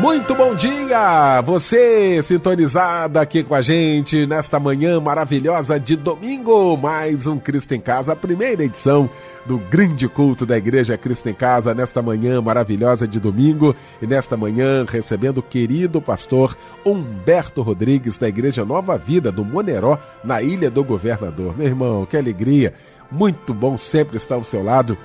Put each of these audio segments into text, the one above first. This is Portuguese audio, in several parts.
Muito bom dia! Você sintonizado aqui com a gente nesta manhã maravilhosa de domingo. Mais um Cristo em Casa, a primeira edição do grande culto da Igreja Cristo em Casa, nesta manhã maravilhosa de domingo. E nesta manhã recebendo o querido pastor Humberto Rodrigues, da Igreja Nova Vida, do Moneró, na Ilha do Governador. Meu irmão, que alegria! Muito bom sempre estar ao seu lado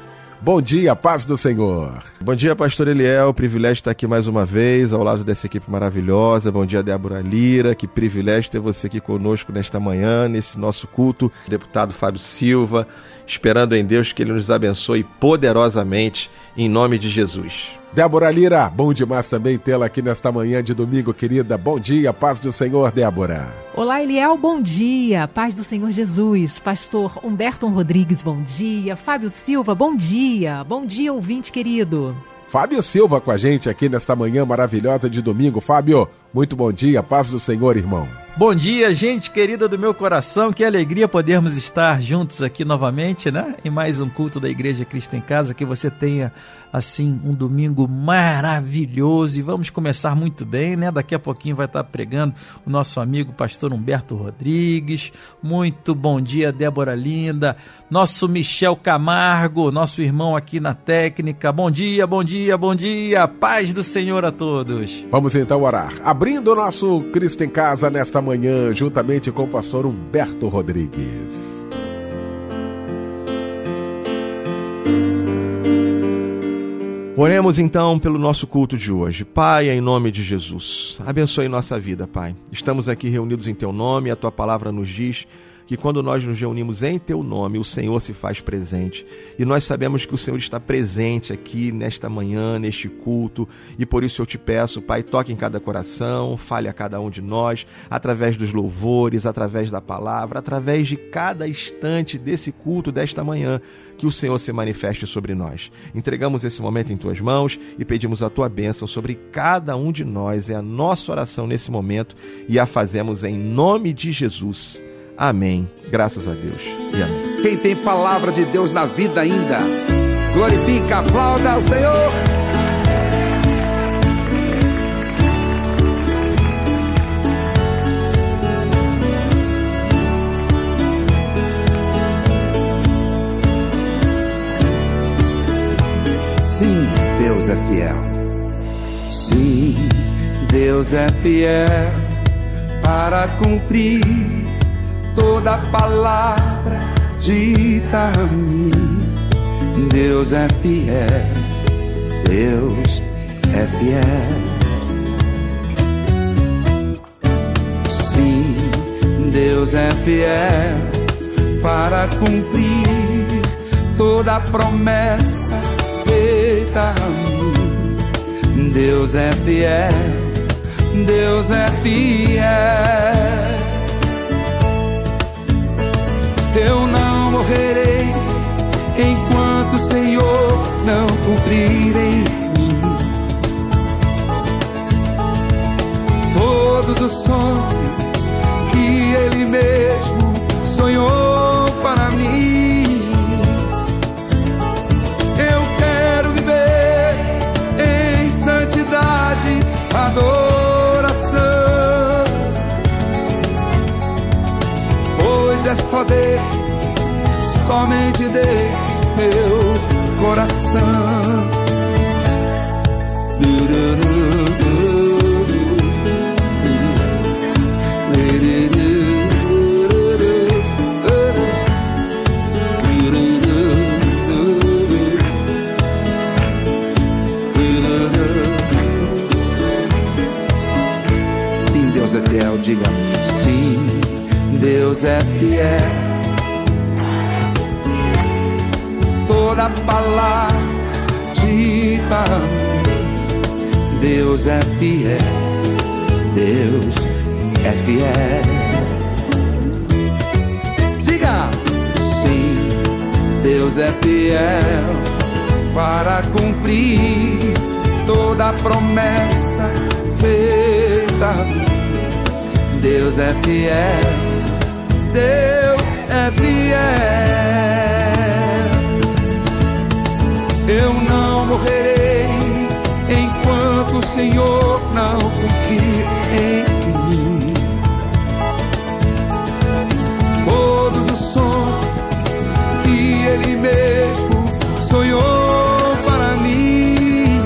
Bom dia, paz do Senhor. Bom dia, pastor Eliel. Privilégio estar aqui mais uma vez, ao lado dessa equipe maravilhosa. Bom dia, Débora Lira. Que privilégio ter você aqui conosco nesta manhã, nesse nosso culto. Deputado Fábio Silva, esperando em Deus que ele nos abençoe poderosamente, em nome de Jesus. Débora Lira, bom demais também tê-la aqui nesta manhã de domingo, querida. Bom dia, paz do Senhor, Débora. Olá, Eliel, bom dia. Paz do Senhor Jesus. Pastor Humberto Rodrigues, bom dia. Fábio Silva, bom dia. Bom dia, ouvinte querido. Fábio Silva com a gente aqui nesta manhã maravilhosa de domingo. Fábio, muito bom dia, paz do Senhor, irmão. Bom dia, gente querida do meu coração. Que alegria podermos estar juntos aqui novamente, né? Em mais um culto da Igreja Cristo em Casa. Que você tenha assim um domingo maravilhoso e vamos começar muito bem, né? Daqui a pouquinho vai estar pregando o nosso amigo pastor Humberto Rodrigues. Muito bom dia, Débora Linda, nosso Michel Camargo, nosso irmão aqui na técnica. Bom dia, bom dia, bom dia. Paz do Senhor a todos. Vamos então orar. Abrindo o nosso Cristo em Casa nesta manhã, juntamente com o pastor Humberto Rodrigues. Oremos então pelo nosso culto de hoje. Pai, em nome de Jesus, abençoe nossa vida, Pai. Estamos aqui reunidos em Teu nome, a Tua palavra nos diz que quando nós nos reunimos em teu nome, o Senhor se faz presente. E nós sabemos que o Senhor está presente aqui nesta manhã, neste culto, e por isso eu te peço, Pai, toque em cada coração, fale a cada um de nós, através dos louvores, através da palavra, através de cada instante desse culto desta manhã, que o Senhor se manifeste sobre nós. Entregamos esse momento em tuas mãos e pedimos a tua bênção sobre cada um de nós. É a nossa oração nesse momento e a fazemos em nome de Jesus. Amém. Graças a Deus. E amém. Quem tem palavra de Deus na vida ainda, glorifica, aplauda ao Senhor. Sim, Deus é fiel. Sim, Deus é fiel para cumprir toda palavra dita a mim. Deus é fiel, Deus é fiel. Sim, Deus é fiel para cumprir toda promessa feita a mim. Deus é fiel, Deus é fiel eu não morrerei enquanto o Senhor não cumprir em mim. Todos os sonhos que Ele mesmo só Deus, somente Deus, meu coração. Sim, Deus é fiel, diga. Deus é fiel. Toda palavra dita, Deus é fiel. Deus é fiel. Diga, sim, Deus é fiel para cumprir toda promessa feita. Deus é fiel, Deus é fiel. Eu não morrerei enquanto o Senhor não cumprir em mim todos os sonhos que Ele mesmo sonhou para mim.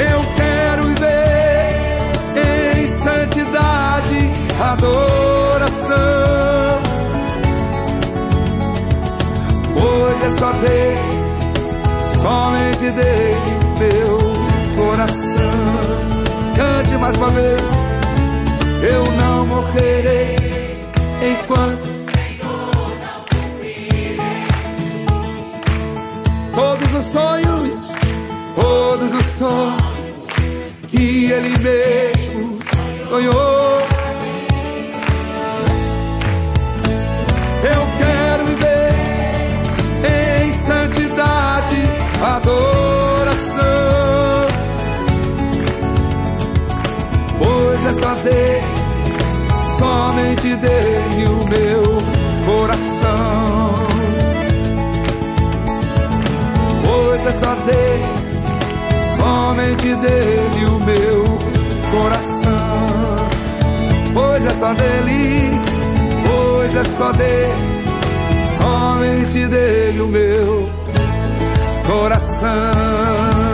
Eu quero viver em santidade, adoração, só dele, somente dele, meu coração. Cante mais uma vez, eu não morrerei enquanto todos os sonhos, todos os sonhos que ele mesmo sonhou. Dele, somente dele o meu coração. pois é só dele, somente dele o meu coração. Pois é só dele, pois é só dele, somente dele o meu coração.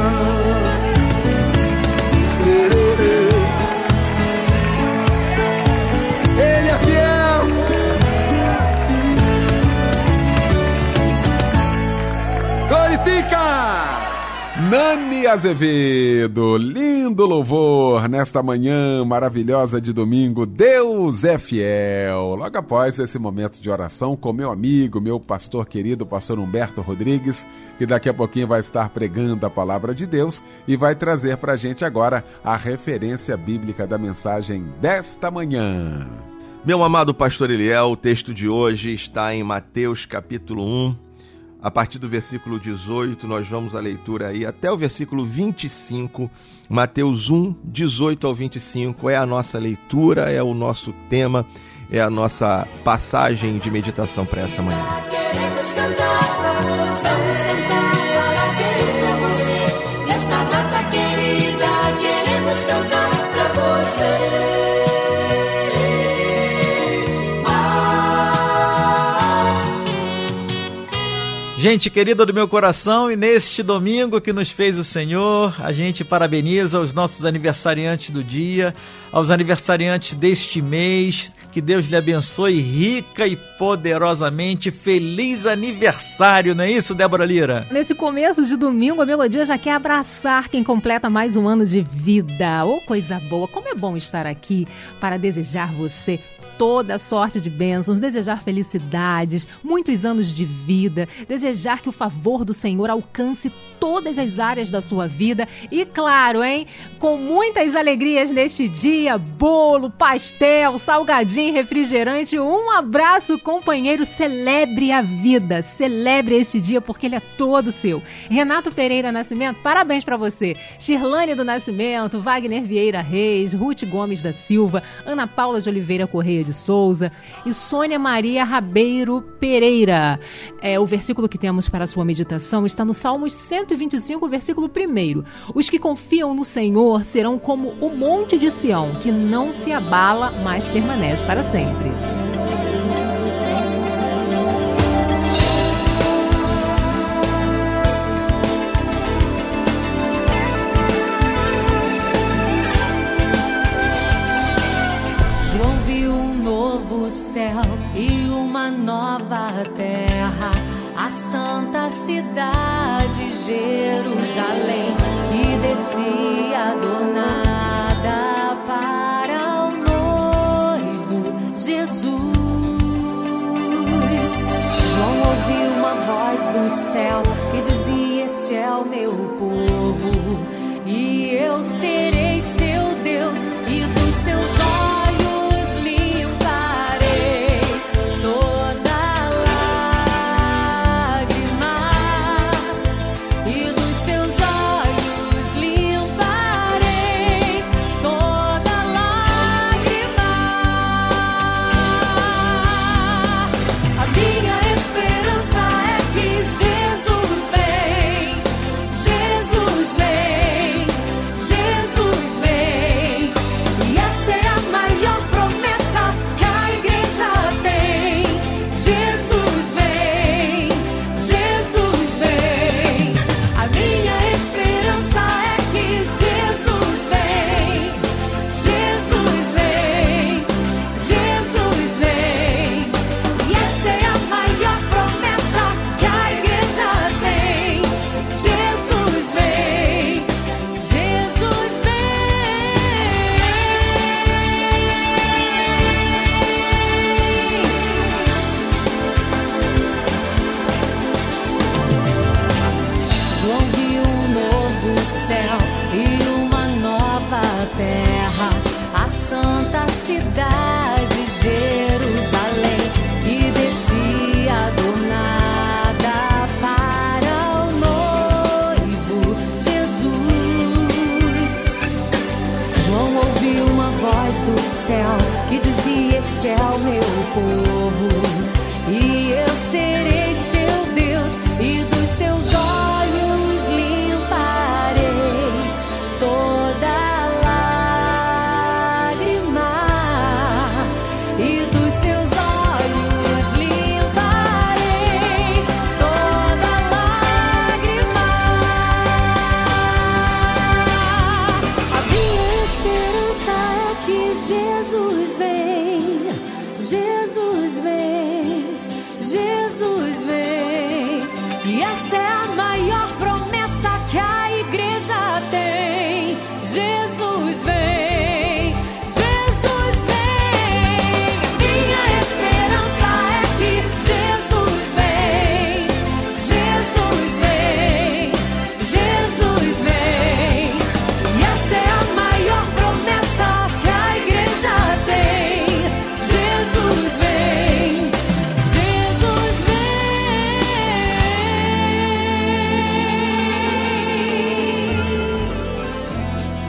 Nani Azevedo, lindo louvor nesta manhã maravilhosa de domingo. Deus é fiel. Logo após esse momento de oração com meu amigo, meu pastor querido, pastor Humberto Rodrigues, que daqui a pouquinho vai estar pregando a palavra de Deus e vai trazer para a gente agora a referência bíblica da mensagem desta manhã. Meu amado pastor Eliel, o texto de hoje está em Mateus capítulo 1, a partir do versículo 18, nós vamos à leitura aí até o versículo 25. Mateus 1, 18 ao 25 é a nossa leitura, é o nosso tema, é a nossa passagem de meditação para essa manhã. Queremos cantar, vamos Gente querida do meu coração, e neste domingo que nos fez o Senhor, a gente parabeniza os nossos aniversariantes do dia, aos aniversariantes deste mês, que Deus lhe abençoe rica e poderosamente. Feliz aniversário, não é isso, Débora Lira? Nesse começo de domingo, a melodia já quer abraçar quem completa mais um ano de vida. Ô, coisa boa! Como é bom estar aqui para desejar você toda sorte de bênçãos, desejar felicidades, muitos anos de vida, desejar que o favor do Senhor alcance todas as áreas da sua vida e, claro, hein, com muitas alegrias neste dia, bolo, pastel, salgadinho, refrigerante. Um abraço, companheiro, celebre a vida, celebre este dia porque ele é todo seu. Renato Pereira Nascimento, parabéns para você. Shirlane do Nascimento, Wagner Vieira Reis, Ruth Gomes da Silva, Ana Paula de Oliveira Correia de Souza e Sônia Maria Rabeiro Pereira. É, o versículo que temos para a sua meditação está no Salmos 125, versículo 1. Os que confiam no Senhor serão como o monte de Sião, que não se abala, mas permanece para sempre. João viu um novo céu e uma nova terra, a santa cidade Jerusalém, que descia adornada para o noivo Jesus. João ouviu uma voz do céu que dizia: Esse é o meu povo, e eu serei seu Deus, e dos seus olhos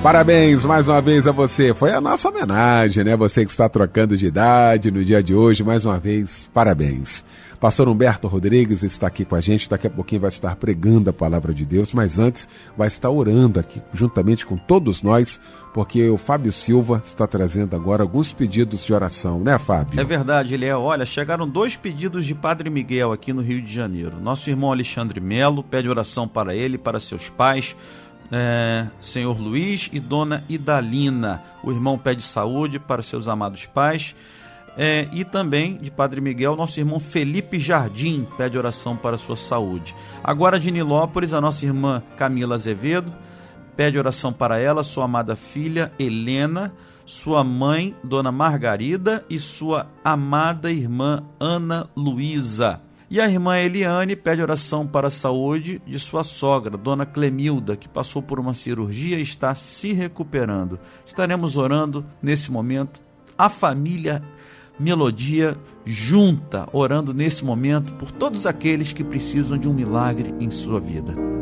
Parabéns mais uma vez a você. Foi a nossa homenagem, né? Você que está trocando de idade no dia de hoje, mais uma vez, parabéns. Pastor Humberto Rodrigues está aqui com a gente, daqui a pouquinho vai estar pregando a palavra de Deus, mas antes vai estar orando aqui juntamente com todos nós, porque o Fábio Silva está trazendo agora alguns pedidos de oração, né, Fábio? É verdade, ele é. Olha, chegaram dois pedidos de Padre Miguel aqui no Rio de Janeiro. Nosso irmão Alexandre Melo pede oração para ele, para seus pais, é, senhor Luiz e dona Idalina. O irmão pede saúde para seus amados pais. É, e também de Padre Miguel, nosso irmão Felipe Jardim pede oração para sua saúde. Agora de Nilópolis, a nossa irmã Camila Azevedo pede oração para ela, sua amada filha Helena, sua mãe Dona Margarida e sua amada irmã Ana Luísa. E a irmã Eliane pede oração para a saúde de sua sogra, Dona Clemilda, que passou por uma cirurgia e está se recuperando. Estaremos orando nesse momento. A família Melodia junta, orando nesse momento por todos aqueles que precisam de um milagre em sua vida.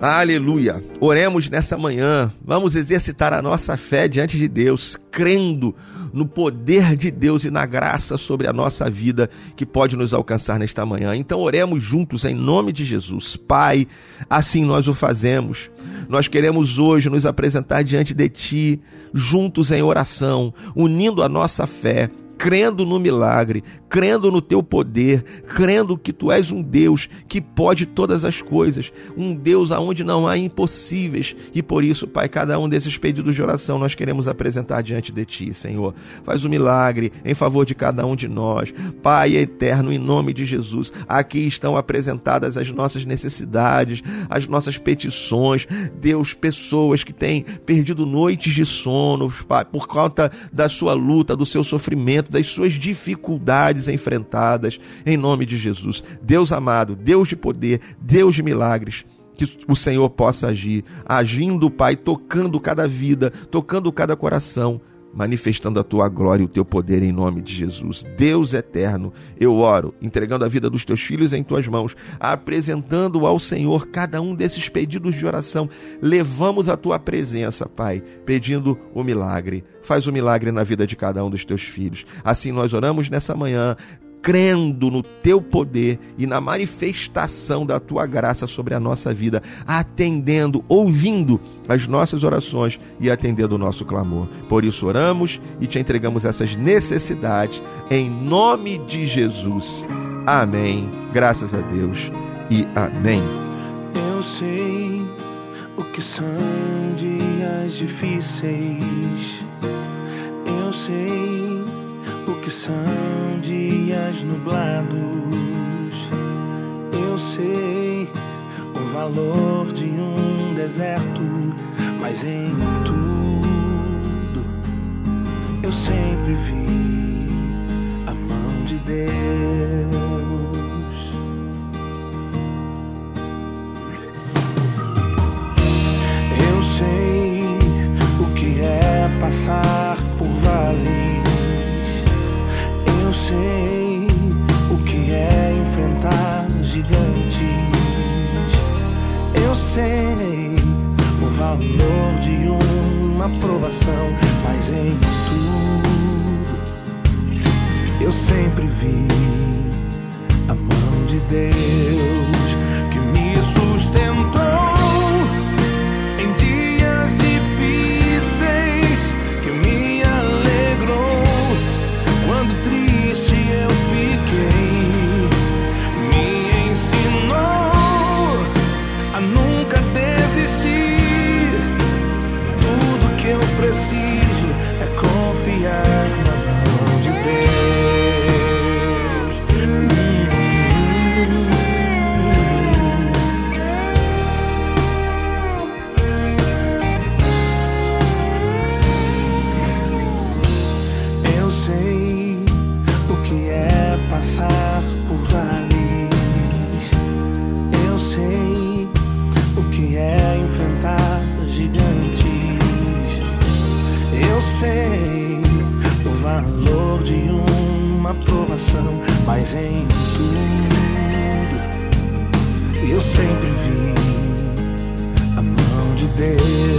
Aleluia! Oremos nessa manhã. Vamos exercitar a nossa fé diante de Deus, crendo no poder de Deus e na graça sobre a nossa vida que pode nos alcançar nesta manhã. Então oremos juntos em nome de Jesus. Pai, assim nós o fazemos. Nós queremos hoje nos apresentar diante de ti, juntos em oração, unindo a nossa fé crendo no milagre, crendo no teu poder, crendo que tu és um Deus que pode todas as coisas, um Deus aonde não há impossíveis. E por isso, Pai, cada um desses pedidos de oração nós queremos apresentar diante de ti, Senhor. Faz o um milagre em favor de cada um de nós. Pai eterno, em nome de Jesus, aqui estão apresentadas as nossas necessidades, as nossas petições. Deus, pessoas que têm perdido noites de sono, Pai, por conta da sua luta, do seu sofrimento, das suas dificuldades enfrentadas, em nome de Jesus. Deus amado, Deus de poder, Deus de milagres, que o Senhor possa agir, agindo, Pai, tocando cada vida, tocando cada coração, manifestando a tua glória e o teu poder em nome de Jesus. Deus eterno, eu oro, entregando a vida dos teus filhos em tuas mãos, apresentando ao Senhor cada um desses pedidos de oração. Levamos a tua presença, Pai, pedindo o milagre. Faz o milagre na vida de cada um dos teus filhos. Assim nós oramos nessa manhã, crendo no teu poder e na manifestação da tua graça sobre a nossa vida, atendendo, ouvindo as nossas orações e atendendo o nosso clamor. Por isso oramos e te entregamos essas necessidades em nome de Jesus. Amém. Graças a Deus e amém. Eu sei o que são dias difíceis. Eu sei o que são dias nublados. Eu sei o valor de um deserto, mas em tudo eu sempre vi a mão de Deus. Eu sei o que é passar. Valor de uma aprovação, mas em tudo eu sempre vi a mão de Deus que me sustentou aprovação, mas em tudo eu sempre vi a mão de Deus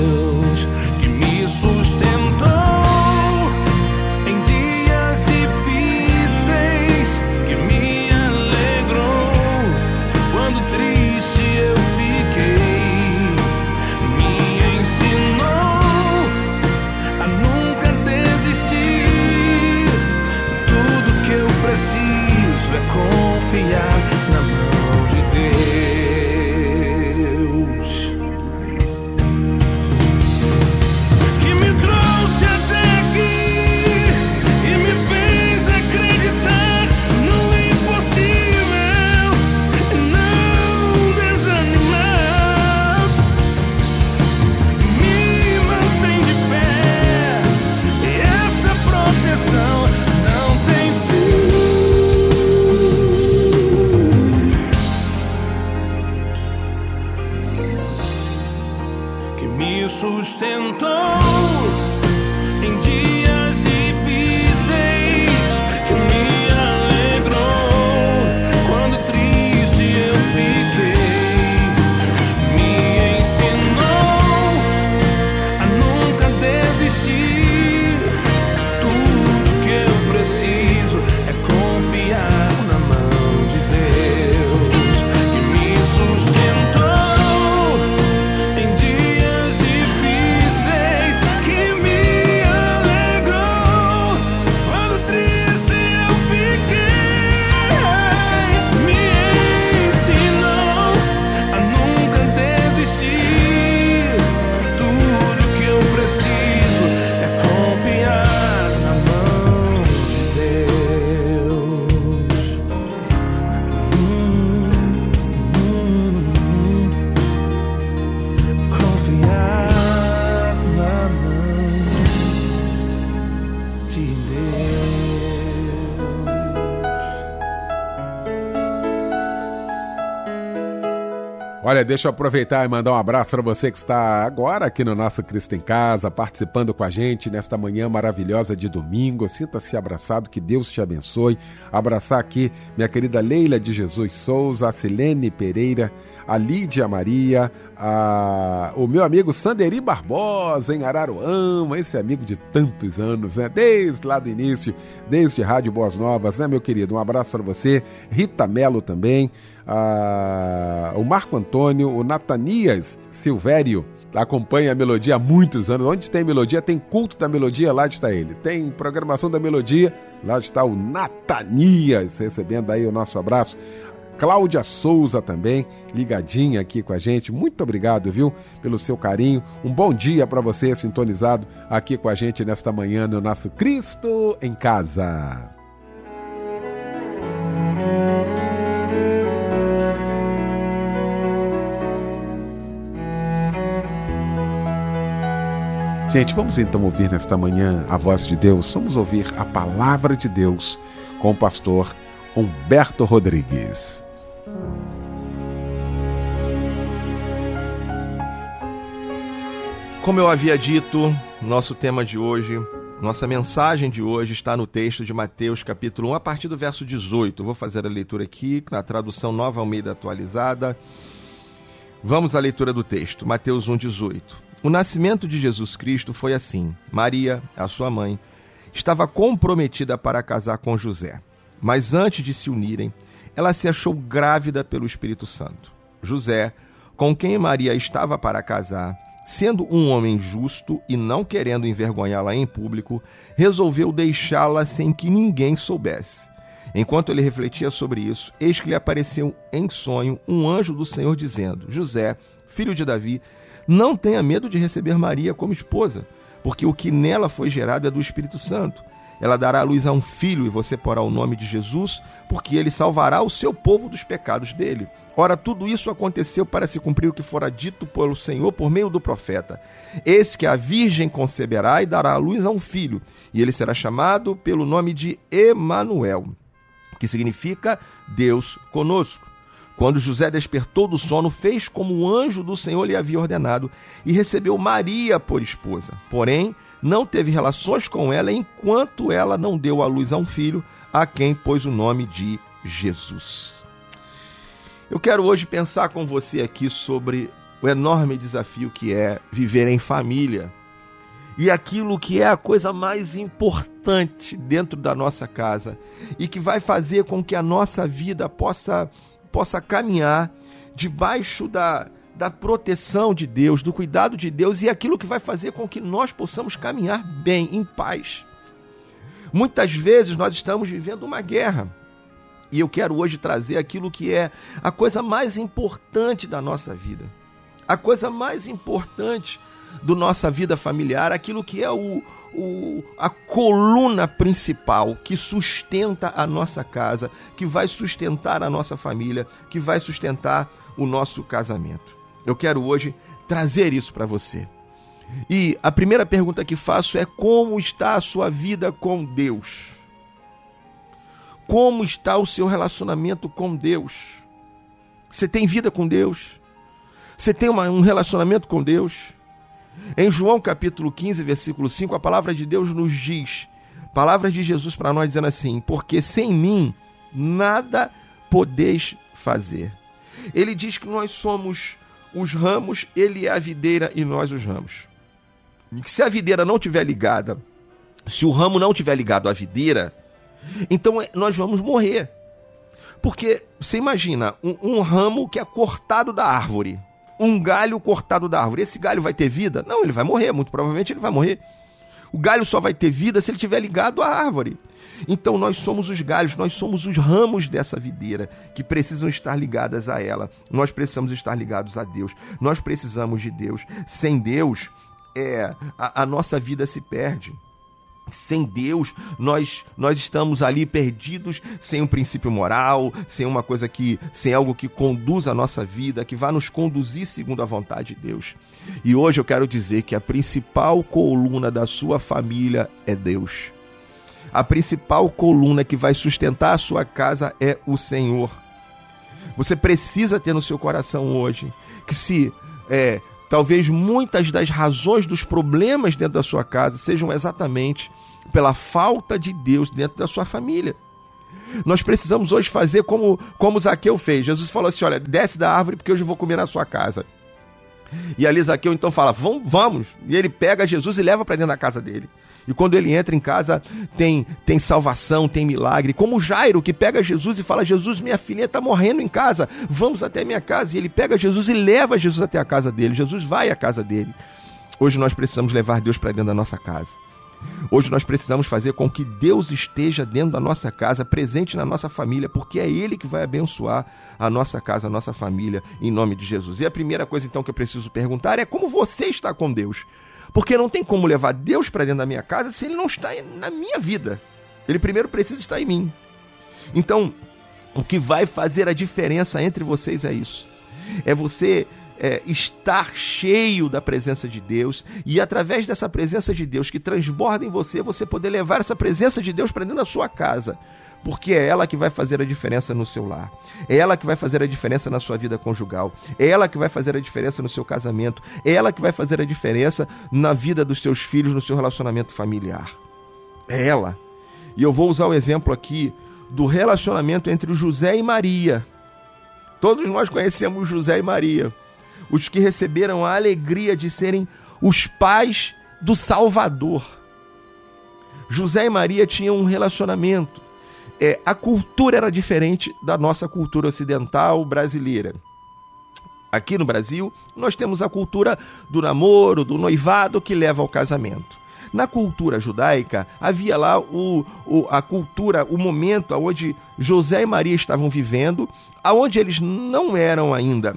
Olha, deixa eu aproveitar e mandar um abraço para você que está agora aqui no nosso Cristo em Casa, participando com a gente nesta manhã maravilhosa de domingo. Sinta-se abraçado, que Deus te abençoe. Abraçar aqui minha querida Leila de Jesus Souza, a Silene Pereira, a Lídia Maria, a... o meu amigo Sanderi Barbosa, em Araruama, esse amigo de tantos anos, né? Desde lá do início, desde Rádio Boas Novas, né, meu querido? Um abraço para você. Rita Melo também, a... o Marco Antônio, o Natanias Silvério, acompanha a melodia há muitos anos. Onde tem melodia, tem culto da melodia, lá está ele. Tem programação da melodia, lá está o Natanias, recebendo aí o nosso abraço. Cláudia Souza também, ligadinha aqui com a gente. Muito obrigado, viu, pelo seu carinho. Um bom dia para você, sintonizado aqui com a gente nesta manhã no nosso Cristo em Casa. Gente, vamos então ouvir nesta manhã a voz de Deus. Vamos ouvir a palavra de Deus com o pastor Humberto Rodrigues. Como eu havia dito, nosso tema de hoje, nossa mensagem de hoje está no texto de Mateus, capítulo 1, a partir do verso 18. Vou fazer a leitura aqui, na tradução Nova Almeida atualizada. Vamos à leitura do texto, Mateus 1,18. O nascimento de Jesus Cristo foi assim: Maria, a sua mãe, estava comprometida para casar com José, mas antes de se unirem, ela se achou grávida pelo Espírito Santo. José, com quem Maria estava para casar, sendo um homem justo e não querendo envergonhá-la em público, resolveu deixá-la sem que ninguém soubesse. Enquanto ele refletia sobre isso, eis que lhe apareceu em sonho um anjo do Senhor dizendo: José, filho de Davi, não tenha medo de receber Maria como esposa, porque o que nela foi gerado é do Espírito Santo. Ela dará à luz a um filho e você porá o nome de Jesus, porque ele salvará o seu povo dos pecados dele. Ora, tudo isso aconteceu para se cumprir o que fora dito pelo Senhor por meio do profeta. Eis que a virgem conceberá e dará à luz a um filho, e ele será chamado pelo nome de Emanuel, que significa Deus conosco. Quando José despertou do sono, fez como o anjo do Senhor lhe havia ordenado e recebeu Maria por esposa. Porém, não teve relações com ela enquanto ela não deu à luz a um filho, a quem pôs o nome de Jesus. Eu quero hoje pensar com você aqui sobre o enorme desafio que é viver em família e aquilo que é a coisa mais importante dentro da nossa casa e que vai fazer com que a nossa vida possa possa caminhar debaixo da da proteção de Deus, do cuidado de Deus e aquilo que vai fazer com que nós possamos caminhar bem, em paz. Muitas vezes nós estamos vivendo uma guerra. E eu quero hoje trazer aquilo que é a coisa mais importante da nossa vida. A coisa mais importante da nossa vida familiar, aquilo que é o, o, a coluna principal que sustenta a nossa casa, que vai sustentar a nossa família, que vai sustentar o nosso casamento. Eu quero hoje trazer isso para você. E a primeira pergunta que faço é: como está a sua vida com Deus? Como está o seu relacionamento com Deus? Você tem vida com Deus? Você tem uma, um relacionamento com Deus? Em João capítulo 15, versículo 5, a palavra de Deus nos diz, palavras de Jesus para nós dizendo assim: Porque sem mim nada podeis fazer. Ele diz que nós somos os ramos, ele é a videira e nós os ramos. Se a videira não tiver ligada, se o ramo não tiver ligado à videira, então é, nós vamos morrer. Porque você imagina um, um, ramo que é cortado da árvore, um galho cortado da árvore. Esse galho vai ter vida? Não, ele vai morrer. Muito provavelmente ele vai morrer. O galho só vai ter vida se ele estiver ligado à árvore. Então nós somos os galhos, nós somos os ramos dessa videira que precisam estar ligadas a ela. Nós precisamos estar ligados a Deus. Nós precisamos de Deus. Sem Deus, é a, a nossa vida se perde. Sem Deus, nós nós estamos ali perdidos, sem um princípio moral, sem uma coisa que, sem algo que conduza a nossa vida, que vá nos conduzir segundo a vontade de Deus. E hoje eu quero dizer que a principal coluna da sua família é Deus. A principal coluna que vai sustentar a sua casa é o Senhor. Você precisa ter no seu coração hoje que se é, talvez muitas das razões dos problemas dentro da sua casa sejam exatamente pela falta de Deus dentro da sua família. Nós precisamos hoje fazer como, como Zaqueu fez. Jesus falou assim: olha, desce da árvore porque hoje eu vou comer na sua casa. E ali Zaqueu então fala: vamos, vamos. E ele pega Jesus e leva para dentro da casa dele. E quando ele entra em casa, tem, tem salvação, tem milagre. Como Jairo, que pega Jesus e fala: Jesus, minha filha está morrendo em casa, vamos até minha casa. E ele pega Jesus e leva Jesus até a casa dele. Jesus vai à casa dele. Hoje nós precisamos levar Deus para dentro da nossa casa. Hoje nós precisamos fazer com que Deus esteja dentro da nossa casa, presente na nossa família, porque é Ele que vai abençoar a nossa casa, a nossa família, em nome de Jesus. E a primeira coisa então que eu preciso perguntar é como você está com Deus. Porque não tem como levar Deus para dentro da minha casa se ele não está na minha vida. Ele primeiro precisa estar em mim. Então, o que vai fazer a diferença entre vocês é isso. É você é, estar cheio da presença de Deus e através dessa presença de Deus que transborda em você, você poder levar essa presença de Deus para dentro da sua casa porque é ela que vai fazer a diferença no seu lar. É ela que vai fazer a diferença na sua vida conjugal. É ela que vai fazer a diferença no seu casamento. É ela que vai fazer a diferença na vida dos seus filhos, no seu relacionamento familiar. É ela. E eu vou usar o exemplo aqui do relacionamento entre José e Maria. Todos nós conhecemos José e Maria. Os que receberam a alegria de serem os pais do Salvador. José e Maria tinham um relacionamento. É, a cultura era diferente da nossa cultura ocidental brasileira. Aqui no Brasil, nós temos a cultura do namoro, do noivado que leva ao casamento. Na cultura judaica, havia lá o, o, a cultura, o momento onde José e Maria estavam vivendo, aonde eles não eram ainda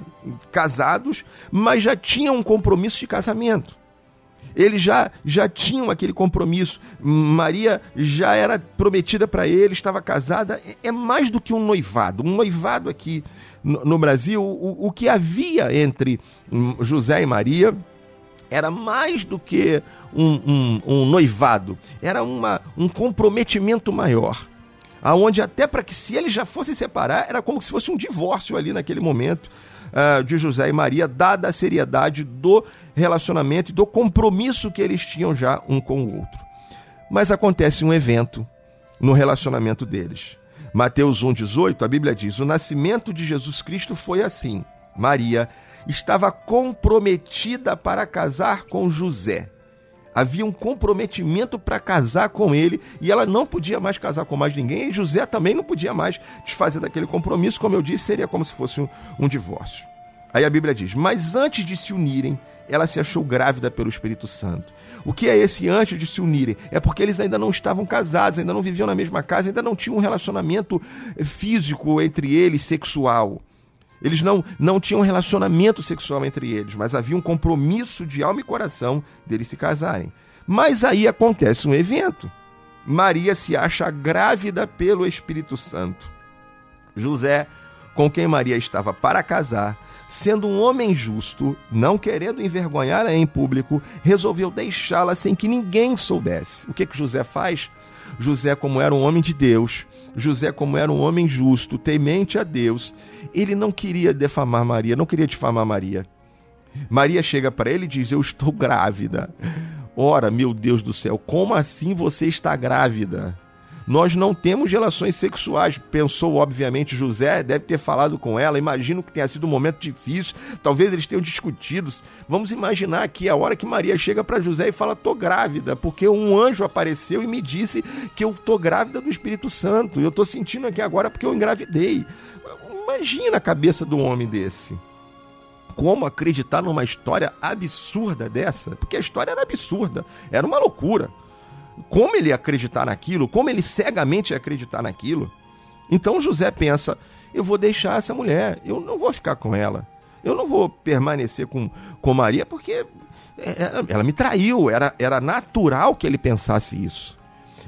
casados, mas já tinham um compromisso de casamento. Eles já, já tinham aquele compromisso. Maria já era prometida para ele, estava casada. É mais do que um noivado. Um noivado aqui no, no Brasil, o, o que havia entre José e Maria era mais do que um, um, um noivado, era uma, um comprometimento maior. Aonde até para que se eles já fossem separar, era como se fosse um divórcio ali naquele momento uh, de José e Maria, dada a seriedade do relacionamento e do compromisso que eles tinham já um com o outro. Mas acontece um evento no relacionamento deles. Mateus 1,18, a Bíblia diz: O nascimento de Jesus Cristo foi assim. Maria estava comprometida para casar com José. Havia um comprometimento para casar com ele e ela não podia mais casar com mais ninguém. E José também não podia mais desfazer daquele compromisso. Como eu disse, seria como se fosse um, um divórcio. Aí a Bíblia diz: Mas antes de se unirem, ela se achou grávida pelo Espírito Santo. O que é esse antes de se unirem? É porque eles ainda não estavam casados, ainda não viviam na mesma casa, ainda não tinham um relacionamento físico entre eles, sexual. Eles não, não tinham relacionamento sexual entre eles, mas havia um compromisso de alma e coração deles se casarem. Mas aí acontece um evento. Maria se acha grávida pelo Espírito Santo. José, com quem Maria estava para casar, sendo um homem justo, não querendo envergonhá-la em público, resolveu deixá-la sem que ninguém soubesse. O que, que José faz? José, como era um homem de Deus, José, como era um homem justo, temente a Deus, ele não queria defamar Maria, não queria difamar Maria. Maria chega para ele e diz: Eu estou grávida. Ora, meu Deus do céu, como assim você está grávida? Nós não temos relações sexuais. Pensou, obviamente, José, deve ter falado com ela. Imagino que tenha sido um momento difícil. Talvez eles tenham discutido. Vamos imaginar aqui a hora que Maria chega para José e fala: tô grávida, porque um anjo apareceu e me disse que eu tô grávida do Espírito Santo. Eu tô sentindo aqui agora porque eu engravidei. Imagina a cabeça um homem desse como acreditar numa história absurda dessa? Porque a história era absurda, era uma loucura como ele acreditar naquilo, como ele cegamente acreditar naquilo. Então José pensa: eu vou deixar essa mulher, eu não vou ficar com ela, eu não vou permanecer com, com Maria porque ela, é, é, ela me traiu, era, era natural que ele pensasse isso.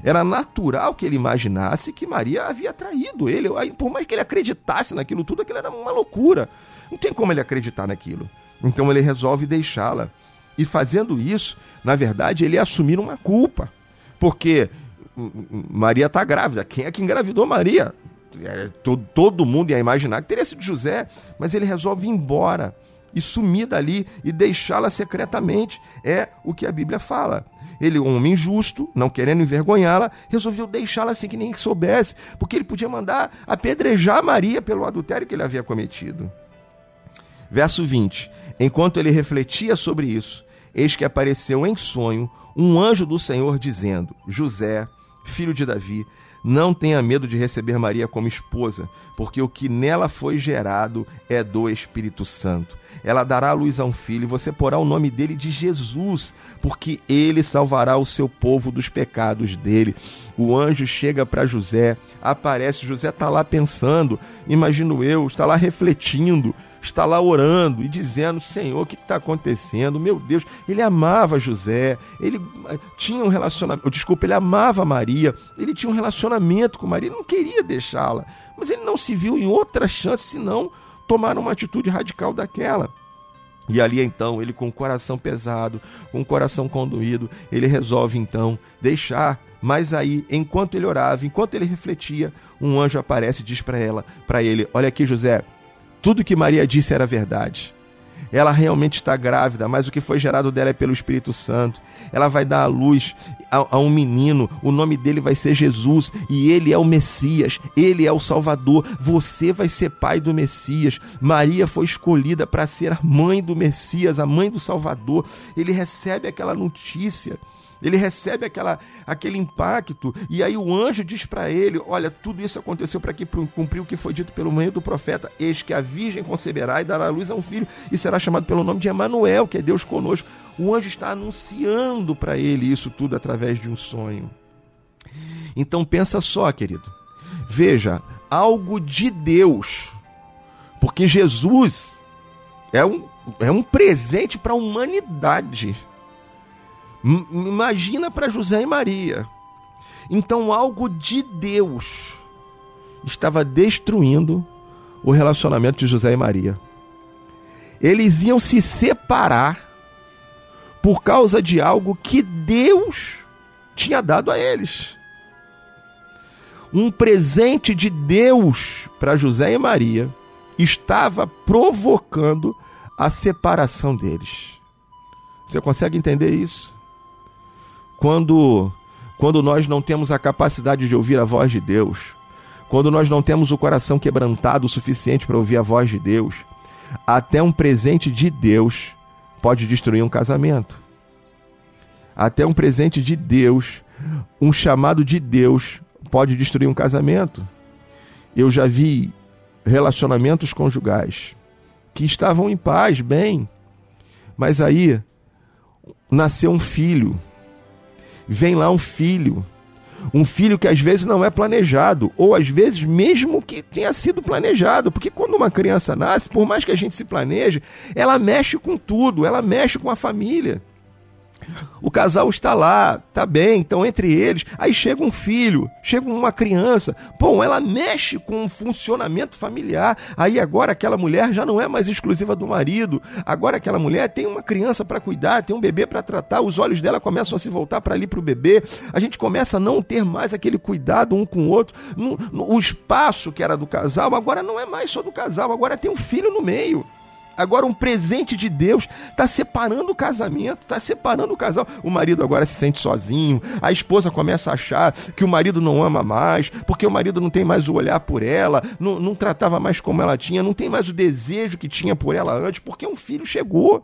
Era natural que ele imaginasse que Maria havia traído ele. Por mais que ele acreditasse naquilo tudo, aquilo era uma loucura. Não tem como ele acreditar naquilo. Então ele resolve deixá-la. E fazendo isso, na verdade, ele assumir uma culpa. Porque Maria está grávida. Quem é que engravidou Maria? É, todo, todo mundo ia imaginar que teria sido José, mas ele resolve ir embora e sumir dali e deixá-la secretamente. É o que a Bíblia fala. Ele, um homem justo, não querendo envergonhá-la, resolveu deixá-la sem que ninguém soubesse, porque ele podia mandar apedrejar Maria pelo adultério que ele havia cometido. Verso 20: Enquanto ele refletia sobre isso, eis que apareceu em sonho um anjo do Senhor dizendo: José, filho de Davi, não tenha medo de receber Maria como esposa, porque o que nela foi gerado é do Espírito Santo. Ela dará à luz a um filho, e você porá o nome dele de Jesus, porque ele salvará o seu povo dos pecados dele. O anjo chega para José, aparece, José está lá pensando, imagino eu, está lá refletindo, está lá orando e dizendo: Senhor, o que está acontecendo? Meu Deus, ele amava José, ele eh, tinha um relacionamento, desculpa, ele amava Maria, ele tinha um relacionamento com Maria, ele não queria deixá-la, mas ele não se viu em outra chance senão tomar uma atitude radical daquela. E ali então, ele com o coração pesado, com o coração conduído, ele resolve então deixar. Mas aí, enquanto ele orava, enquanto ele refletia, um anjo aparece e diz para ela, para ele: "Olha aqui, José, tudo que Maria disse era verdade. ela realmente está grávida, mas o que foi gerado dela é pelo Espírito Santo. Ela vai dar à luz a, a, um menino, o nome dele vai ser Jesus, e ele é o Messias, ele é o Salvador. Você vai ser pai do Messias. Maria foi escolhida para ser a mãe do Messias, a mãe do Salvador. Ele recebe aquela notícia. Ele recebe aquela, aquele impacto, e aí o anjo diz para ele: Olha, tudo isso aconteceu para que cumprir o que foi dito pelo meio do profeta: Eis que a virgem conceberá e dará à luz a um filho, e será chamado pelo nome de Emanuel, que é Deus conosco. O anjo está anunciando para ele isso tudo através de um sonho. Então pensa só, querido. Veja, algo de Deus. Porque Jesus é um, é um presente para a humanidade. Imagina para José e Maria. Então, algo de Deus estava destruindo o relacionamento de José e Maria. Eles iam se separar por causa de algo que Deus tinha dado a eles. Um presente de Deus para José e Maria estava provocando a separação deles. Você consegue entender isso? Quando, quando nós não temos a capacidade de ouvir a voz de Deus, quando nós não temos o coração quebrantado o suficiente para ouvir a voz de Deus, até um presente de Deus pode destruir um casamento. Até um presente de Deus, um chamado de Deus pode destruir um casamento. Eu já vi relacionamentos conjugais que estavam em paz, bem, mas aí nasceu um filho vem lá um filho. Um filho que às vezes não é planejado, ou às vezes mesmo que tenha sido planejado, porque quando uma criança nasce, por mais que a gente se planeje, ela mexe com tudo, ela mexe com a família. O casal está lá, tá bem, então entre eles. Aí chega um filho, chega uma criança. Bom, ela mexe com o funcionamento familiar. Aí agora aquela mulher já não é mais exclusiva do marido. Agora aquela mulher tem uma criança para cuidar, tem um bebê para tratar. Os olhos dela começam a se voltar para ali para o bebê. A gente começa a não ter mais aquele cuidado um com o outro. O espaço que era do casal agora não é mais só do casal, agora tem um filho no meio. Agora, um presente de Deus está separando o casamento, está separando o casal. O marido agora se sente sozinho, a esposa começa a achar que o marido não ama mais, porque o marido não tem mais o olhar por ela, não, não tratava mais como ela tinha, não tem mais o desejo que tinha por ela antes, porque um filho chegou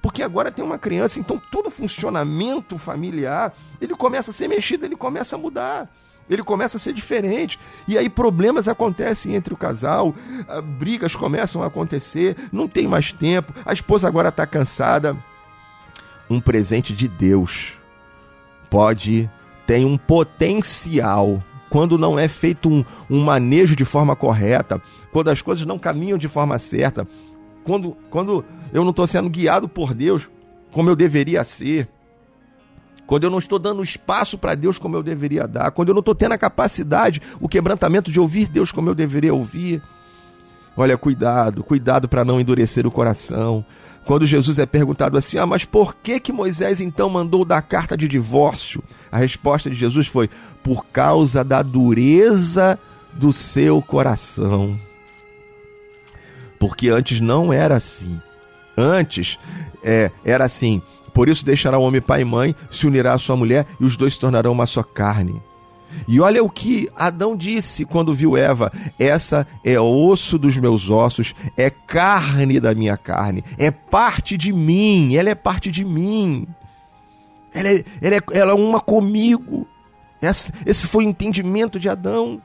porque agora tem uma criança, então todo funcionamento familiar, ele começa a ser mexido, ele começa a mudar ele começa a ser diferente. E aí problemas acontecem entre o casal, ah, brigas começam a acontecer, não tem mais tempo, a esposa agora está cansada. Um presente de Deus pode, tem um potencial. Quando não é feito um, um manejo de forma correta, quando as coisas não caminham de forma certa, quando, quando eu não estou sendo guiado por Deus como eu deveria ser, quando eu não estou dando espaço para Deus como eu deveria dar, quando eu não estou tendo a capacidade, o quebrantamento de ouvir Deus como eu deveria ouvir. Olha, cuidado, cuidado para não endurecer o coração. Quando Jesus é perguntado assim: "Ah, mas por que que Moisés então mandou dar carta de divórcio?" A resposta de Jesus foi: "Por causa da dureza do seu coração." Porque antes não era assim. Antes é, era assim: por isso deixará o homem pai e mãe, se unirá à sua mulher e os dois se tornarão uma só carne. E olha o que Adão disse quando viu Eva: Essa é osso dos meus ossos, é carne da minha carne, é parte de mim, ela é parte de mim. Ela é, ela é, ela é uma comigo. Essa, esse foi o entendimento de Adão.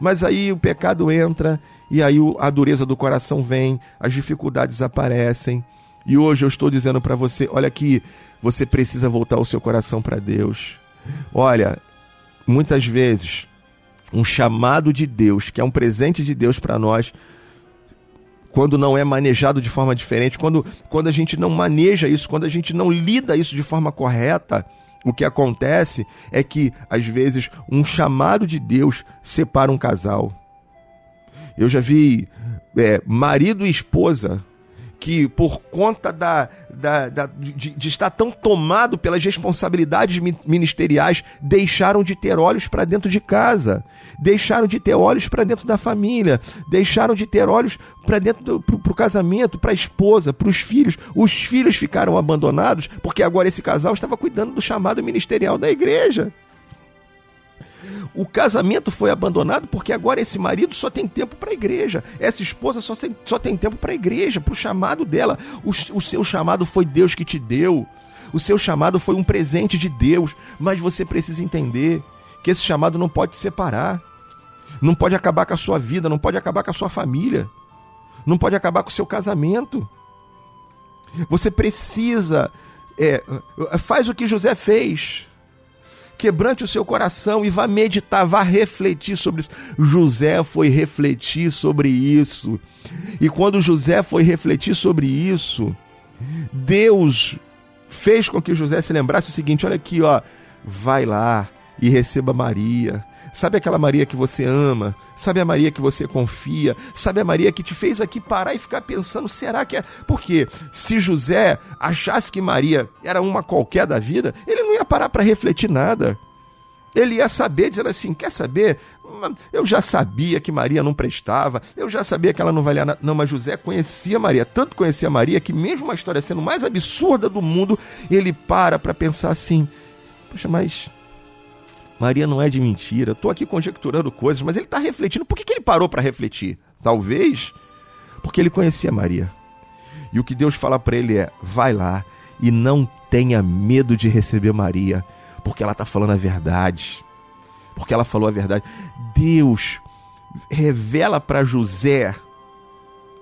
Mas aí o pecado entra, e aí a dureza do coração vem, as dificuldades aparecem. E hoje eu estou dizendo para você, olha aqui, você precisa voltar o seu coração para Deus. Olha, muitas vezes um chamado de Deus, que é um presente de Deus para nós, quando não é manejado de forma diferente, quando, quando a gente não maneja isso, quando a gente não lida isso de forma correta, o que acontece é que, às vezes, um chamado de Deus separa um casal. Eu já vi é, marido e esposa que por conta da, da, da de, de, estar tão tomado pelas responsabilidades ministeriais, deixaram de ter olhos para dentro de casa, deixaram de ter olhos para dentro da família, deixaram de ter olhos para dentro pro, pro casamento, para a esposa, para os filhos. Os filhos ficaram abandonados porque agora esse casal estava cuidando do chamado ministerial da igreja. O casamento foi abandonado porque agora esse marido só tem tempo para a igreja. Essa esposa só tem, só tem tempo para a igreja, para o chamado dela. O, o seu chamado foi Deus que te deu. O seu chamado foi um presente de Deus. Mas você precisa entender que esse chamado não pode separar. Não pode acabar com a sua vida, não pode acabar com a sua família. Não pode acabar com o seu casamento. Você precisa. É, faz o que José fez quebrante o seu coração e vá meditar, vá refletir sobre isso. José foi refletir sobre isso. E quando José foi refletir sobre isso, Deus fez com que José se lembrasse o seguinte: olha aqui, ó, vai lá e receba Maria. Sabe aquela Maria que você ama? Sabe a Maria que você confia? Sabe a Maria que te fez aqui parar e ficar pensando: será que é? Porque se José achasse que Maria era uma qualquer da vida, ele não ia parar para refletir nada. Ele ia saber, dizer assim: quer saber? Eu já sabia que Maria não prestava, eu já sabia que ela não valia nada. Não, mas José conhecia Maria, tanto conhecia Maria, que mesmo a história sendo mais absurda do mundo, ele para para pensar assim: poxa, mas Maria não é de mentira, estou aqui conjecturando coisas, mas ele está refletindo. Por que, que ele parou para refletir? Talvez porque ele conhecia Maria. E o que Deus fala para ele é: vai lá e não tenha medo de receber Maria porque ela está falando a verdade. Porque ela falou a verdade. Deus revela para José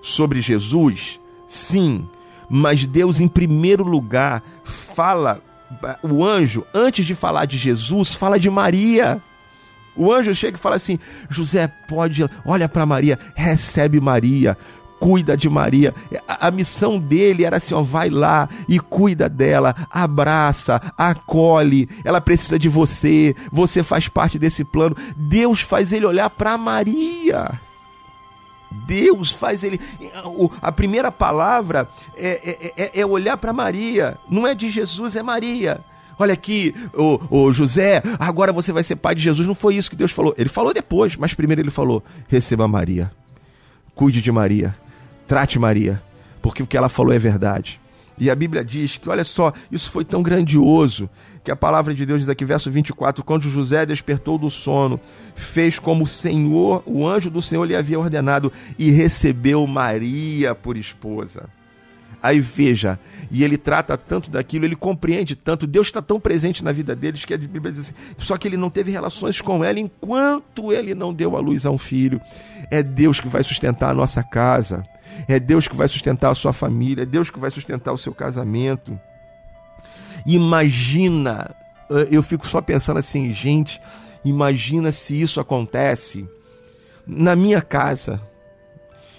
sobre Jesus, sim, mas Deus, em primeiro lugar, fala, o anjo, antes de falar de Jesus, fala de Maria. O anjo chega e fala assim: José, pode, olha para Maria, recebe Maria, cuida de Maria. A, a, missão dele era assim: ó, vai lá e cuida dela, abraça, acolhe. Ela precisa de você, você faz parte desse plano. Deus faz ele olhar para Maria. Deus faz ele. A primeira palavra é, é, é, é olhar para Maria. Não é de Jesus, é Maria. Olha aqui, o, José, agora você vai ser pai de Jesus. Não foi isso que Deus falou. Ele falou depois, mas primeiro ele falou: receba Maria. Cuide de Maria Trate Maria, porque o que ela falou é verdade. E a Bíblia diz que, olha só, isso foi tão grandioso que a palavra de Deus diz aqui, verso 24: quando José despertou do sono, fez como o Senhor, o anjo do Senhor lhe havia ordenado e recebeu Maria por esposa. Aí veja, e ele trata tanto daquilo, ele compreende tanto, Deus está tão presente na vida deles que a Bíblia diz assim, só que ele não teve relações com ela enquanto ele não deu a luz a um filho. É Deus que vai sustentar a nossa casa. É Deus que vai sustentar a sua família, é Deus que vai sustentar o seu casamento. Imagina, eh, eu fico só pensando assim, gente, imagina se isso acontece na minha casa.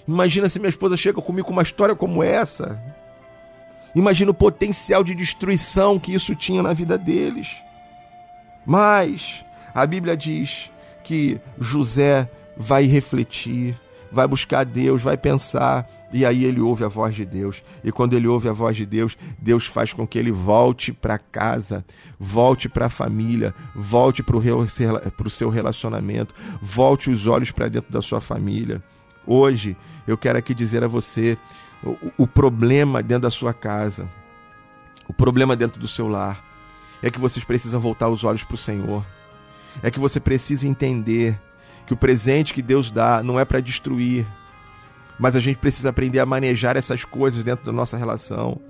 Imagina se minha esposa chega comigo com uma história como essa. Imagina o potencial de destruição que isso tinha na vida deles. Mas a Bíblia diz que José vai refletir, vai buscar Deus, vai pensar, e aí ele ouve a voz de Deus. E quando ele ouve a voz de Deus, Deus faz com que ele volte para casa, volte para a família, volte para o seu relacionamento, volte os olhos para dentro da sua família. Hoje, eu quero aqui dizer a você o, o problema dentro da sua casa, o problema dentro do seu lar, é que vocês precisam voltar os olhos para o Senhor. É que você precisa entender que o presente que Deus dá não é para destruir, mas a gente precisa aprender a manejar essas coisas dentro da nossa relação.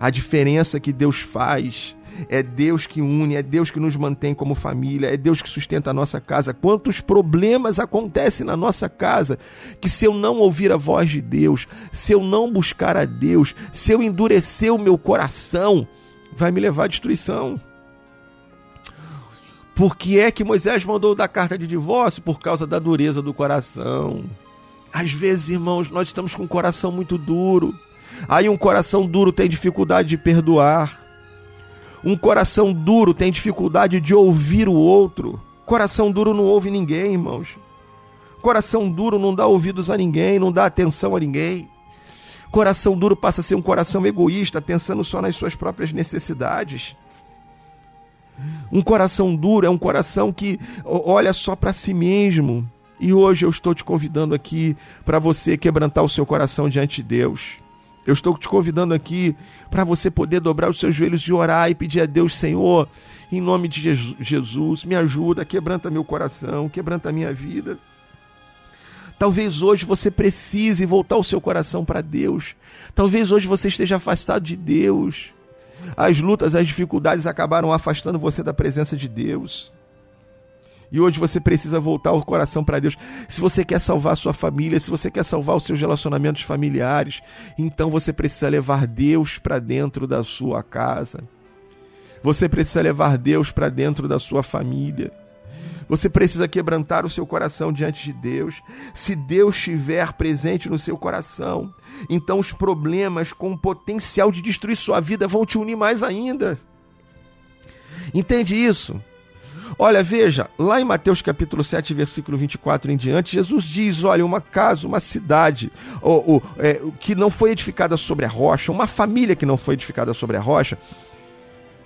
A diferença que Deus faz é Deus que une, é Deus que nos mantém como família, é Deus que sustenta a nossa casa. Quantos problemas acontecem na nossa casa que se eu não ouvir a voz de Deus, se eu não buscar a Deus, se eu endurecer o meu coração, vai me levar à destruição. Por que é que Moisés mandou dar carta de divórcio? Por causa da dureza do coração. Às vezes, irmãos, nós estamos com um coração muito duro. Aí um coração duro tem dificuldade de perdoar. Um coração duro tem dificuldade de ouvir o outro. Coração duro não ouve ninguém, irmãos. Coração duro não dá ouvidos a ninguém, não dá atenção a ninguém. Coração duro passa a ser um coração egoísta, pensando só nas suas próprias necessidades. Um coração duro é um coração que olha só para si mesmo. E hoje eu estou te convidando aqui para você quebrantar o seu coração diante de Deus. Eu estou te convidando aqui para você poder dobrar os seus joelhos e orar e pedir a Deus, Senhor, em nome de Jesus, me ajuda, quebranta meu coração, quebranta minha vida. Talvez hoje você precise voltar o seu coração para Deus. Talvez hoje você esteja afastado de Deus. As lutas, as dificuldades acabaram afastando você da presença de Deus. E hoje você precisa voltar o coração para Deus. Se você quer salvar a sua família, se você quer salvar os seus relacionamentos familiares, então você precisa levar Deus para dentro da sua casa. Você precisa levar Deus para dentro da sua família. Você precisa quebrantar o seu coração diante de Deus. Se Deus estiver presente no seu coração, então os problemas com potencial de destruir sua vida vão te unir mais ainda. Entende isso? Olha, veja, lá em Mateus capítulo 7, versículo 24 em diante, Jesus diz: olha, uma casa, uma cidade ou, ou, é, que não foi edificada sobre a rocha, uma família que não foi edificada sobre a rocha,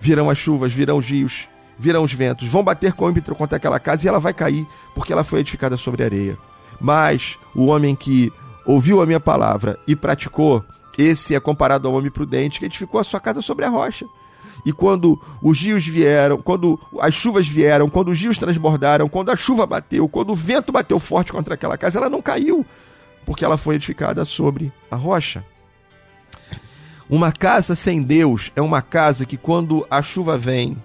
virão as chuvas, virão os rios, virão os ventos, vão bater com ímpeto contra aquela casa e ela vai cair, porque ela foi edificada sobre areia. Mas o homem que ouviu a minha palavra e praticou, esse é comparado ao homem prudente que edificou a sua casa sobre a rocha. E quando os rios vieram, quando as chuvas vieram, quando os rios transbordaram, quando a chuva bateu, quando o vento bateu forte contra aquela casa, ela não caiu, porque ela foi edificada sobre a rocha. Uma casa sem Deus é uma casa que, quando a chuva vem,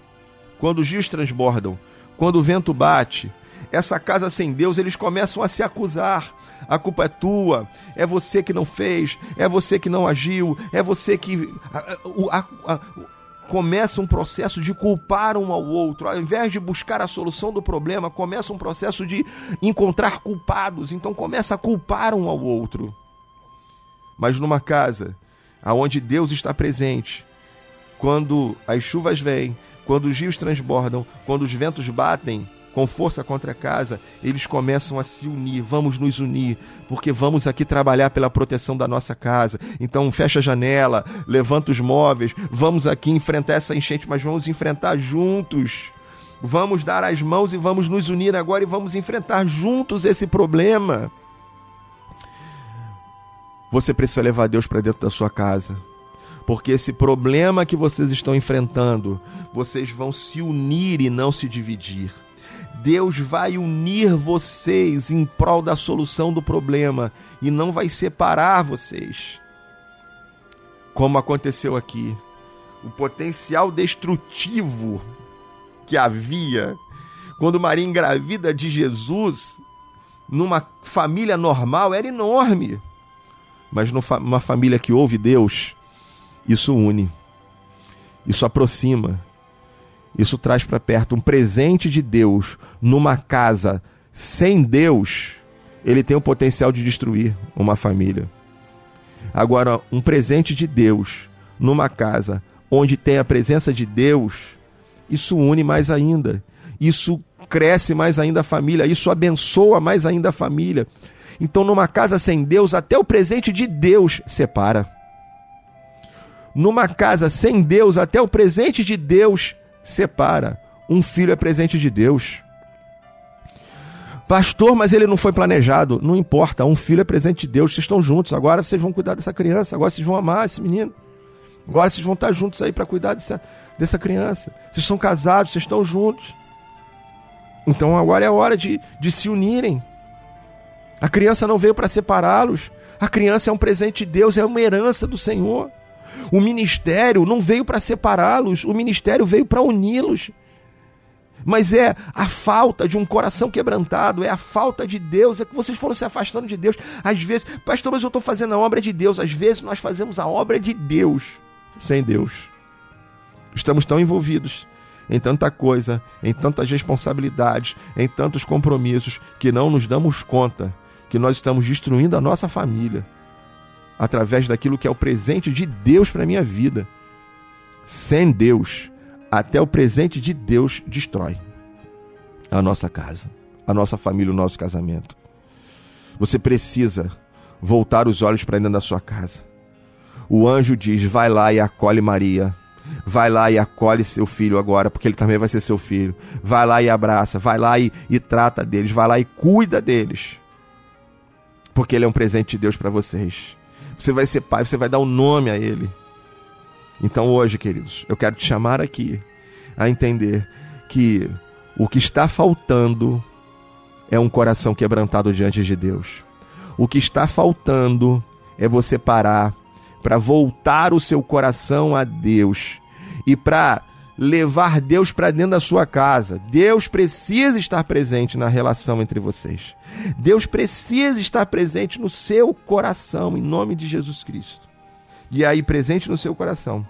quando os rios transbordam, quando o vento bate, essa casa sem Deus, eles começam a se acusar. A culpa é tua, é você que não fez, é você que não agiu, é você que. A, a, a, começa um processo de culpar um ao outro. Ao invés de buscar a solução do problema, começa um processo de encontrar culpados. Então começa a culpar um ao outro. Mas numa casa aonde Deus está presente, quando as chuvas vêm, quando os rios transbordam, quando os ventos batem, com força contra a casa, eles começam a se unir. Vamos nos unir, porque vamos aqui trabalhar pela proteção da nossa casa. Então, fecha a janela, levanta os móveis, vamos aqui enfrentar essa enchente, mas vamos enfrentar juntos. Vamos dar as mãos e vamos nos unir agora e vamos enfrentar juntos esse problema. Você precisa levar Deus para dentro da sua casa porque esse problema que vocês estão enfrentando, vocês vão se unir e não se dividir. Deus vai unir vocês em prol da solução do problema e não vai separar vocês. Como aconteceu aqui. O potencial destrutivo que havia quando Maria engravida de Jesus numa família normal era enorme. Mas numa família que ouve Deus, isso une, isso aproxima, isso traz para perto um presente de Deus numa casa sem Deus, ele tem o potencial de destruir uma família. Agora, um presente de Deus numa casa onde tem a presença de Deus, isso une mais ainda. Isso cresce mais ainda a família, isso abençoa mais ainda a família. Então, numa casa sem Deus, até o presente de Deus separa. Numa casa sem Deus, até o presente de Deus separa. Um filho é presente de Deus. Pastor, mas ele não foi planejado. Não importa, um filho é presente de Deus. Vocês estão juntos. Agora vocês vão cuidar dessa criança. Agora vocês vão amar esse menino. Agora vocês vão estar juntos aí para cuidar dessa, dessa criança. Vocês são casados, vocês estão juntos. Então agora é a hora de, de se unirem. A criança não veio para separá-los. A criança é um presente de Deus, é uma herança do Senhor. O ministério não veio para separá-los, o ministério veio para uni-los. Mas é a falta de um coração quebrantado, é a falta de Deus, é que vocês foram se afastando de Deus. Às vezes, pastor, mas eu estou fazendo a obra de Deus. Às vezes nós fazemos a obra de Deus sem Deus. Estamos tão envolvidos em tanta coisa, em tantas responsabilidades, em tantos compromissos, que não nos damos conta que nós estamos destruindo a nossa família através daquilo que é o presente de Deus para a minha vida. Sem Deus, até o presente de Deus destrói a nossa casa, a nossa família, o nosso casamento. Você precisa voltar os olhos para dentro da sua casa. o anjo diz: vai lá e acolhe Maria. Vai lá e acolhe seu filho agora, porque ele também vai ser seu filho. Vai lá e abraça, vai lá e, e trata deles, vai lá e cuida deles. Porque ele é um presente de Deus para vocês. Você vai ser pai, você vai dar um nome a ele. Então hoje, queridos, eu quero te chamar aqui a entender que o que está faltando é um coração quebrantado diante de Deus. O que está faltando é você parar para voltar o seu coração a Deus e para levar Deus para dentro da sua casa. Deus precisa estar presente na relação entre vocês. Deus precisa estar presente no seu coração, em nome de Jesus Cristo. E aí, presente no seu coração,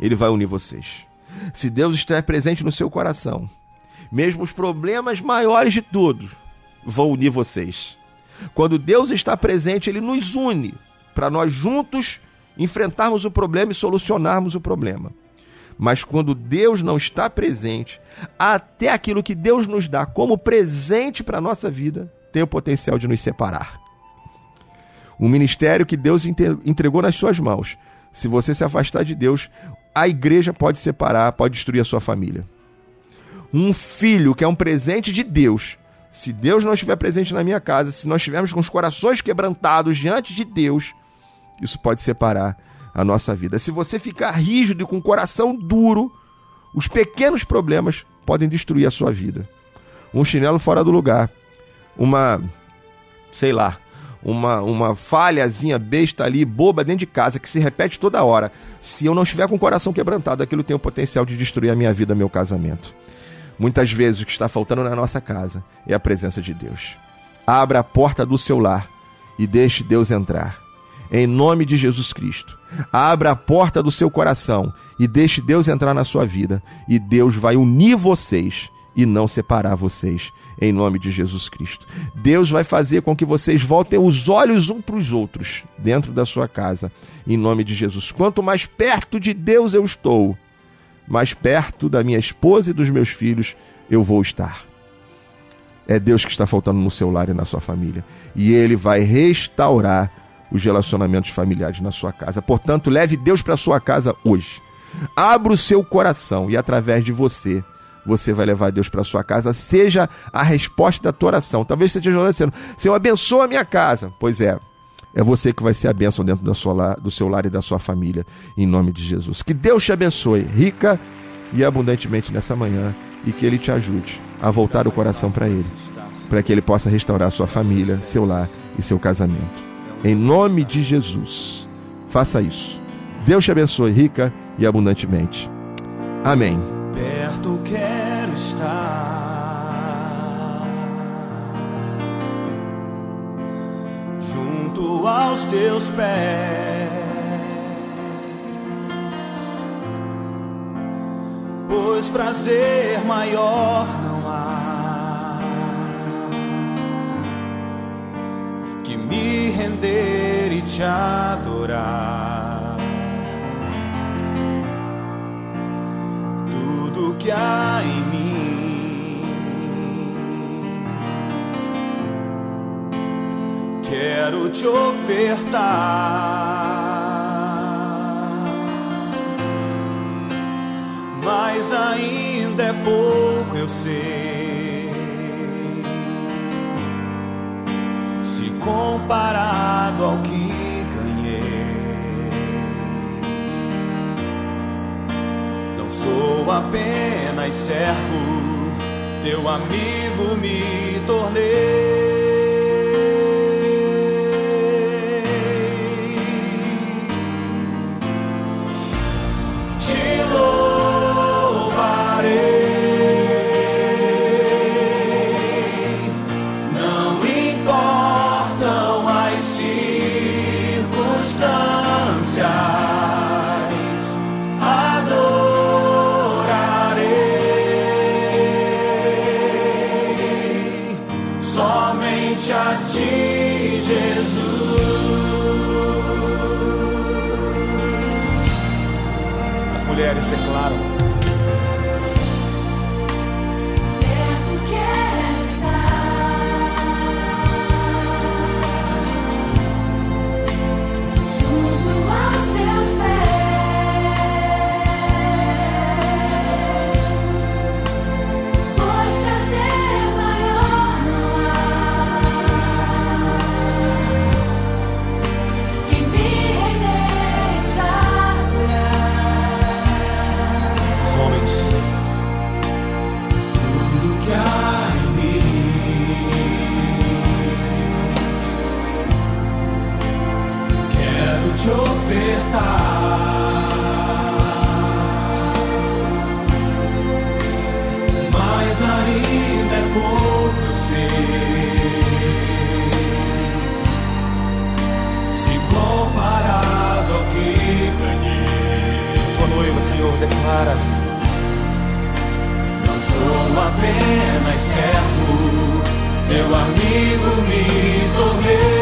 Ele vai unir vocês. Se Deus estiver presente no seu coração, mesmo os problemas maiores de tudo vão unir vocês. Quando Deus está presente, Ele nos une para nós juntos enfrentarmos o problema e solucionarmos o problema. Mas quando Deus não está presente, até aquilo que Deus nos dá como presente para a nossa vida tem o potencial de nos separar. O ministério que Deus entregou nas suas mãos, se você se afastar de Deus, a igreja pode separar, pode destruir a sua família. Um filho que é um presente de Deus, se Deus não estiver presente na minha casa, se nós estivermos com os corações quebrantados diante de Deus, isso pode separar a nossa vida. Se você ficar rígido e com o coração duro, os pequenos problemas podem destruir a sua vida. Um chinelo fora do lugar, uma, sei lá, uma, uma falhazinha besta ali, boba dentro de casa, que se repete toda hora. Se eu não estiver com o coração quebrantado, aquilo tem o potencial de destruir a minha vida, meu casamento. Muitas vezes o que está faltando na nossa casa é a presença de Deus. Abra a porta do seu lar e deixe Deus entrar em nome de Jesus Cristo. Abra a porta do seu coração e deixe Deus entrar na sua vida, e Deus vai unir vocês e não separar vocês, em nome de Jesus Cristo. Deus vai fazer com que vocês voltem os olhos um para os outros dentro da sua casa, em nome de Jesus. Quanto mais perto de Deus eu estou, mais perto da minha esposa e dos meus filhos eu vou estar. É Deus que está faltando no seu lar e na sua família, e Ele vai restaurar os relacionamentos familiares na sua casa. Portanto, leve Deus para sua casa hoje. Abra o seu coração e através de você, você vai levar Deus para sua casa. Seja a resposta da tua oração. Talvez você esteja orando dizendo: Senhor, abençoa a minha casa. Pois é, é você que vai ser a bênção dentro da sua, do seu lar e da sua família, em nome de Jesus. Que Deus te abençoe, rica e abundantemente nessa manhã, e que Ele te ajude a voltar o coração para Ele, para que Ele possa restaurar sua família, seu lar e seu casamento. Em nome de Jesus. Faça isso. Deus te abençoe rica e abundantemente. Amém. Perto quero estar. Junto aos teus pés. Pois prazer maior não há me render e te adorar. Tudo que há em mim, quero te ofertar. Mas ainda é pouco, eu sei. Comparado ao que ganhei. Não sou apenas servo, teu amigo me tornei. Não sou apenas servo, meu amigo me tornei.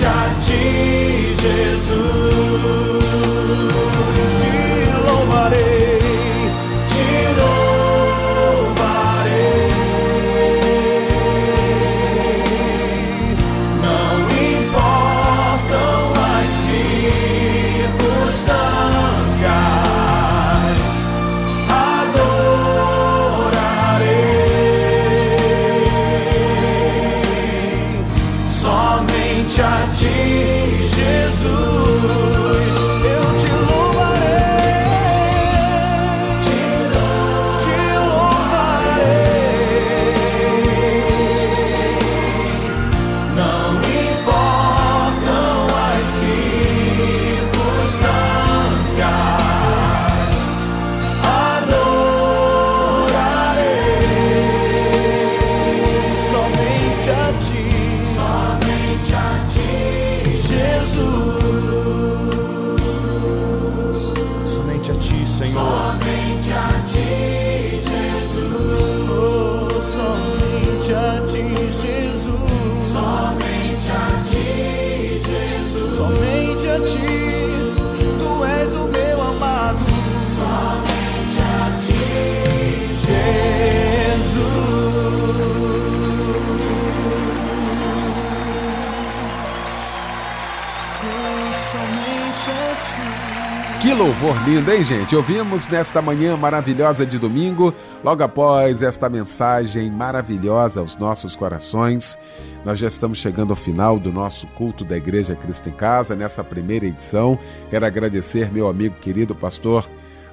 Somente a ti, Jesus. Louvor lindo, hein, gente? Ouvimos nesta manhã maravilhosa de domingo, logo após esta mensagem maravilhosa aos nossos corações. Nós já estamos chegando ao final do nosso culto da Igreja Cristo em Casa, nessa primeira edição. Quero agradecer meu amigo querido pastor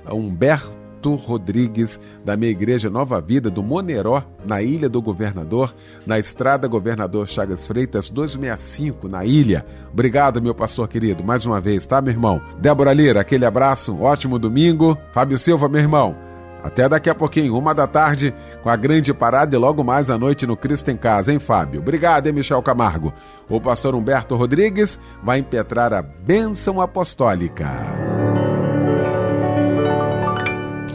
Humberto Rodrigues, da minha igreja Nova Vida, do Moneró, na Ilha do Governador, na estrada Governador Chagas Freitas 265, na ilha. Obrigado, meu pastor querido, mais uma vez, tá, meu irmão? Débora Lira, aquele abraço, um ótimo domingo. Fábio Silva, meu irmão. Até daqui a pouquinho, uma da tarde, com a grande parada e logo mais à noite no Cristo em Casa, hein, Fábio? Obrigado, hein, Michel Camargo. O pastor Humberto Rodrigues vai impetrar a bênção apostólica.